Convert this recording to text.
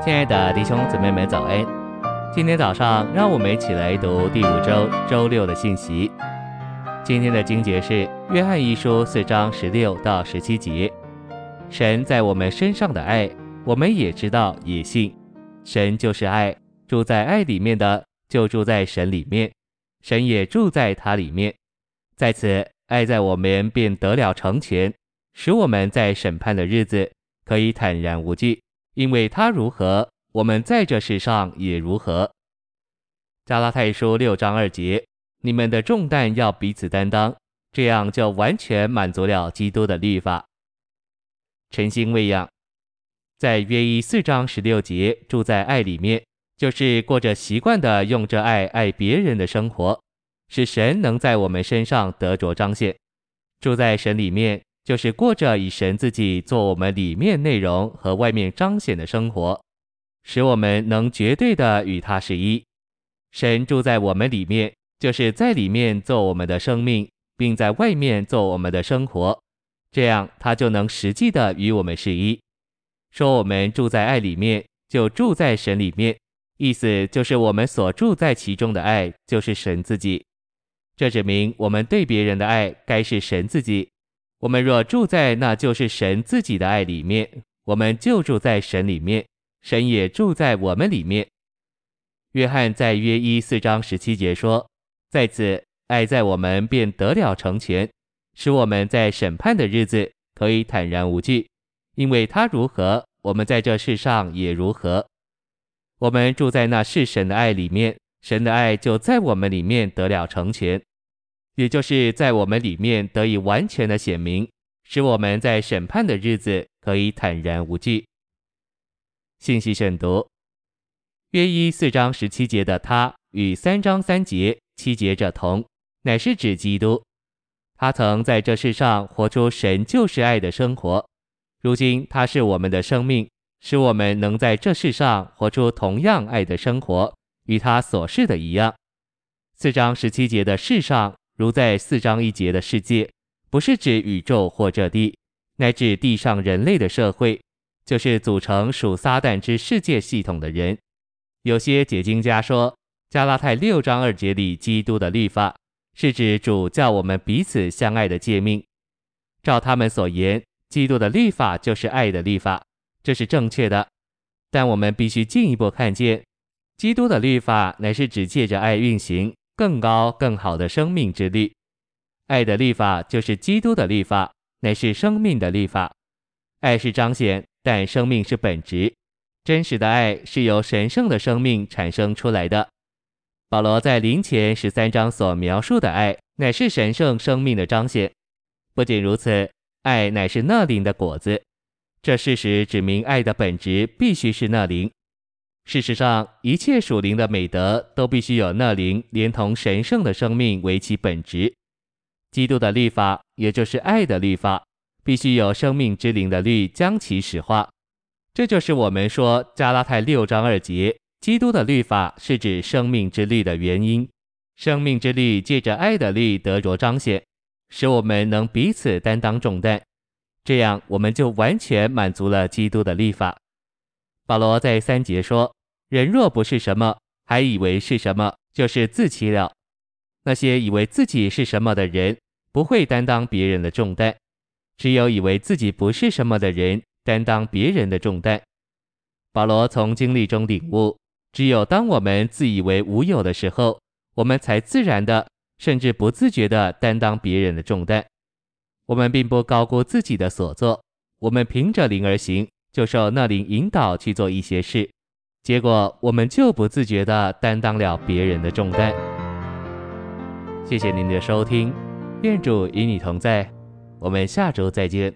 亲爱的弟兄姊妹们，早安！今天早上，让我们一起来读第五周周六的信息。今天的经节是《约翰一书》四章十六到十七节。神在我们身上的爱，我们也知道，也信。神就是爱，住在爱里面的，就住在神里面，神也住在他里面。在此，爱在我们便得了成全，使我们在审判的日子可以坦然无惧。因为他如何，我们在这世上也如何。加拉太书六章二节，你们的重担要彼此担当，这样就完全满足了基督的律法。晨星喂养，在约一四章十六节，住在爱里面，就是过着习惯的用着爱爱别人的生活，使神能在我们身上得着彰显。住在神里面。就是过着以神自己做我们里面内容和外面彰显的生活，使我们能绝对的与他是一。神住在我们里面，就是在里面做我们的生命，并在外面做我们的生活，这样他就能实际的与我们是一。说我们住在爱里面，就住在神里面，意思就是我们所住在其中的爱就是神自己。这指明我们对别人的爱该是神自己。我们若住在那就是神自己的爱里面，我们就住在神里面，神也住在我们里面。约翰在约一四章十七节说：“在此，爱在我们便得了成全，使我们在审判的日子可以坦然无惧，因为他如何，我们在这世上也如何。我们住在那是神的爱里面，神的爱就在我们里面得了成全。”也就是在我们里面得以完全的显明，使我们在审判的日子可以坦然无惧。信息选读：约一四章十七节的他与三章三节七节者同，乃是指基督。他曾在这世上活出神就是爱的生活，如今他是我们的生命，使我们能在这世上活出同样爱的生活，与他所示的一样。四章十七节的世上。如在四章一节的世界，不是指宇宙或这地，乃指地上人类的社会，就是组成属撒旦之世界系统的人。有些解经家说，加拉太六章二节里基督的律法，是指主叫我们彼此相爱的诫命。照他们所言，基督的律法就是爱的律法，这是正确的。但我们必须进一步看见，基督的律法乃是指借着爱运行。更高更好的生命之力，爱的立法就是基督的立法，乃是生命的立法。爱是彰显，但生命是本质。真实的爱是由神圣的生命产生出来的。保罗在林前十三章所描述的爱，乃是神圣生命的彰显。不仅如此，爱乃是那灵的果子。这事实指明爱的本质必须是那灵。事实上，一切属灵的美德都必须有那灵连同神圣的生命为其本质。基督的律法，也就是爱的律法，必须有生命之灵的律将其使化。这就是我们说加拉太六章二节，基督的律法是指生命之律的原因。生命之律借着爱的律得着彰显，使我们能彼此担当重担，这样我们就完全满足了基督的律法。保罗在三节说。人若不是什么，还以为是什么，就是自欺了。那些以为自己是什么的人，不会担当别人的重担；只有以为自己不是什么的人，担当别人的重担。保罗从经历中领悟，只有当我们自以为无有的时候，我们才自然的，甚至不自觉的担当别人的重担。我们并不高估自己的所作，我们凭着灵而行，就受那灵引导去做一些事。结果，我们就不自觉地担当了别人的重担。谢谢您的收听，愿主与你同在，我们下周再见。